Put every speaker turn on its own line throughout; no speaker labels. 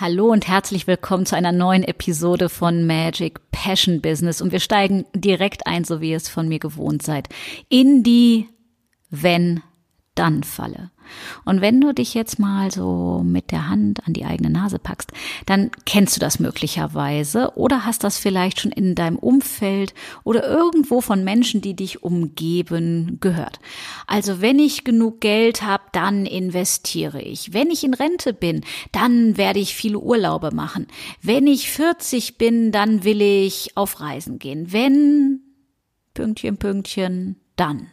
Hallo und herzlich willkommen zu einer neuen Episode von Magic Passion Business. Und wir steigen direkt ein, so wie ihr es von mir gewohnt seid, in die Wenn-Dann-Falle. Und wenn du dich jetzt mal so mit der Hand an die eigene Nase packst, dann kennst du das möglicherweise oder hast das vielleicht schon in deinem Umfeld oder irgendwo von Menschen, die dich umgeben, gehört. Also wenn ich genug Geld habe, dann investiere ich. Wenn ich in Rente bin, dann werde ich viele Urlaube machen. Wenn ich 40 bin, dann will ich auf Reisen gehen. Wenn Pünktchen, Pünktchen, dann.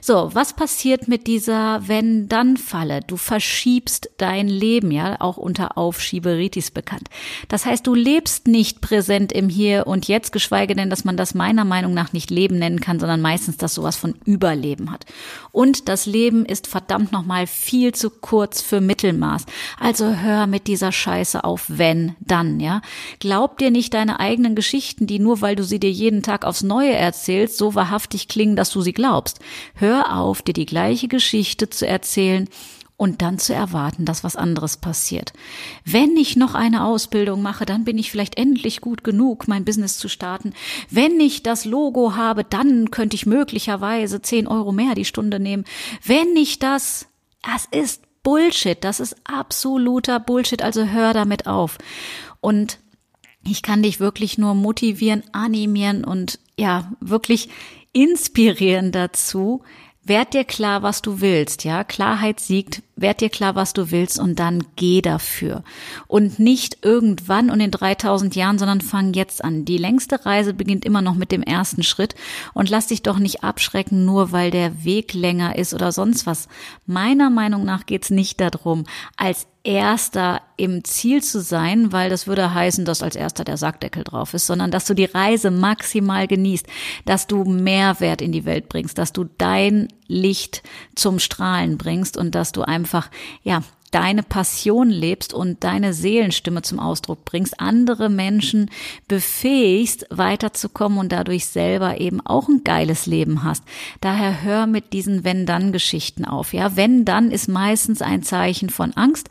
So, was passiert mit dieser Wenn-Dann-Falle? Du verschiebst dein Leben, ja, auch unter Aufschieberitis bekannt. Das heißt, du lebst nicht präsent im Hier und Jetzt, geschweige denn, dass man das meiner Meinung nach nicht Leben nennen kann, sondern meistens das sowas von Überleben hat. Und das Leben ist verdammt nochmal viel zu kurz für Mittelmaß. Also hör mit dieser Scheiße auf, wenn, dann, ja. Glaub dir nicht deine eigenen Geschichten, die nur weil du sie dir jeden Tag aufs Neue erzählst, so wahrhaftig klingen, dass du sie glaubst. Hör auf, dir die gleiche Geschichte zu erzählen und dann zu erwarten, dass was anderes passiert. Wenn ich noch eine Ausbildung mache, dann bin ich vielleicht endlich gut genug, mein Business zu starten. Wenn ich das Logo habe, dann könnte ich möglicherweise 10 Euro mehr die Stunde nehmen. Wenn ich das, das ist Bullshit, das ist absoluter Bullshit, also hör damit auf. Und ich kann dich wirklich nur motivieren, animieren und ja, wirklich inspirieren dazu. Werd dir klar, was du willst, ja. Klarheit siegt. Werd dir klar, was du willst und dann geh dafür. Und nicht irgendwann und in 3000 Jahren, sondern fang jetzt an. Die längste Reise beginnt immer noch mit dem ersten Schritt und lass dich doch nicht abschrecken, nur weil der Weg länger ist oder sonst was. Meiner Meinung nach geht's nicht darum, als Erster im Ziel zu sein, weil das würde heißen, dass als Erster der Sackdeckel drauf ist, sondern dass du die Reise maximal genießt, dass du Mehrwert in die Welt bringst, dass du dein Licht zum Strahlen bringst und dass du einfach, ja, deine Passion lebst und deine Seelenstimme zum Ausdruck bringst, andere Menschen befähigst, weiterzukommen und dadurch selber eben auch ein geiles Leben hast. Daher hör mit diesen Wenn-Dann-Geschichten auf. Ja, Wenn-Dann ist meistens ein Zeichen von Angst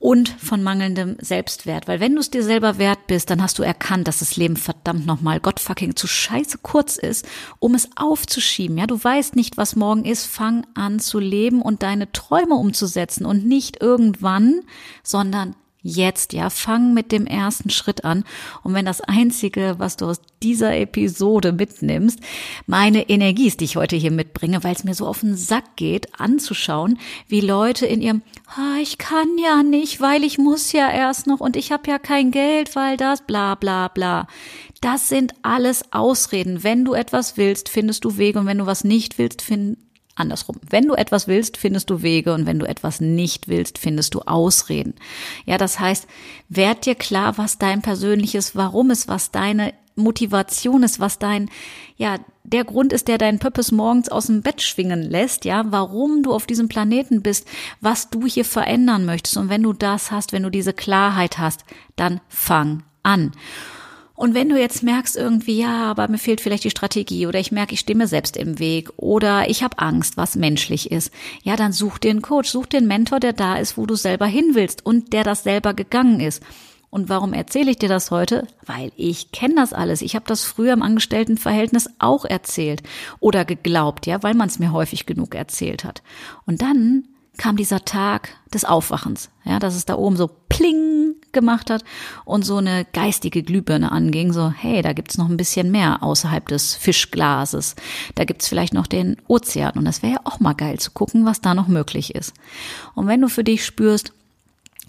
und von mangelndem Selbstwert. Weil wenn du es dir selber wert bist, dann hast du erkannt, dass das Leben verdammt nochmal Gottfucking zu scheiße kurz ist, um es aufzuschieben. Ja, du weißt nicht, was morgen ist. Fang an zu leben und deine Träume umzusetzen und nicht irgendwann, sondern jetzt, ja, fang mit dem ersten Schritt an. Und wenn das einzige, was du aus dieser Episode mitnimmst, meine Energie ist, die ich heute hier mitbringe, weil es mir so auf den Sack geht, anzuschauen, wie Leute in ihrem, ah, ich kann ja nicht, weil ich muss ja erst noch und ich habe ja kein Geld, weil das, bla, bla, bla. Das sind alles Ausreden. Wenn du etwas willst, findest du Wege und wenn du was nicht willst, find, andersrum. Wenn du etwas willst, findest du Wege und wenn du etwas nicht willst, findest du Ausreden. Ja, das heißt, werd dir klar, was dein persönliches Warum ist, was deine Motivation ist, was dein, ja, der Grund ist, der deinen Purpose morgens aus dem Bett schwingen lässt, ja, warum du auf diesem Planeten bist, was du hier verändern möchtest. Und wenn du das hast, wenn du diese Klarheit hast, dann fang an. Und wenn du jetzt merkst irgendwie, ja, aber mir fehlt vielleicht die Strategie oder ich merke, ich stehe mir selbst im Weg oder ich habe Angst, was menschlich ist, ja, dann such dir einen Coach, such einen Mentor, der da ist, wo du selber hin willst und der das selber gegangen ist. Und warum erzähle ich dir das heute? Weil ich kenne das alles. Ich habe das früher im Angestelltenverhältnis auch erzählt oder geglaubt, ja, weil man es mir häufig genug erzählt hat. Und dann kam dieser Tag des Aufwachens, ja, dass es da oben so pling gemacht hat und so eine geistige Glühbirne anging, so hey, da gibt's noch ein bisschen mehr außerhalb des Fischglases. Da gibt's vielleicht noch den Ozean und das wäre ja auch mal geil zu gucken, was da noch möglich ist. Und wenn du für dich spürst,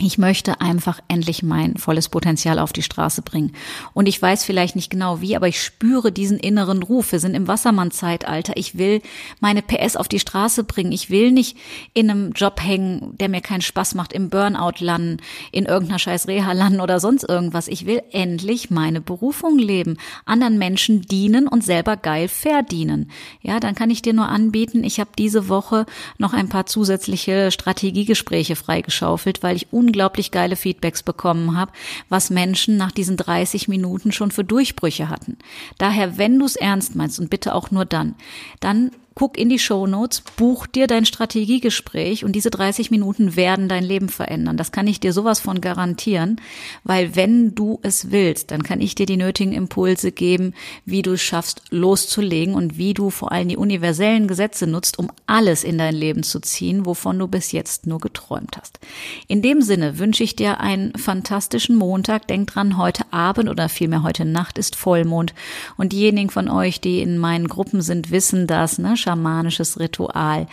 ich möchte einfach endlich mein volles Potenzial auf die Straße bringen. Und ich weiß vielleicht nicht genau wie, aber ich spüre diesen inneren Ruf. Wir sind im Wassermann-Zeitalter. Ich will meine PS auf die Straße bringen. Ich will nicht in einem Job hängen, der mir keinen Spaß macht, im Burnout landen, in irgendeiner scheiß Reha landen oder sonst irgendwas. Ich will endlich meine Berufung leben, anderen Menschen dienen und selber geil verdienen. Ja, dann kann ich dir nur anbieten, ich habe diese Woche noch ein paar zusätzliche Strategiegespräche freigeschaufelt, weil ich unglaublich geile Feedbacks bekommen habe, was Menschen nach diesen 30 Minuten schon für Durchbrüche hatten. Daher, wenn du es ernst meinst und bitte auch nur dann, dann guck in die Show Notes, buch dir dein Strategiegespräch und diese 30 Minuten werden dein Leben verändern. Das kann ich dir sowas von garantieren, weil wenn du es willst, dann kann ich dir die nötigen Impulse geben, wie du es schaffst, loszulegen und wie du vor allem die universellen Gesetze nutzt, um alles in dein Leben zu ziehen, wovon du bis jetzt nur geträumt hast. In dem Sinne wünsche ich dir einen fantastischen Montag. Denk dran, heute Abend oder vielmehr heute Nacht ist Vollmond und diejenigen von euch, die in meinen Gruppen sind, wissen das, ne? Schamanisches Ritual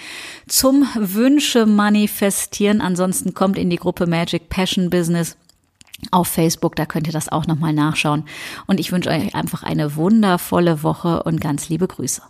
zum Wünsche manifestieren. Ansonsten kommt in die Gruppe Magic Passion Business auf Facebook, da könnt ihr das auch nochmal nachschauen. Und ich wünsche euch einfach eine wundervolle Woche und ganz liebe Grüße.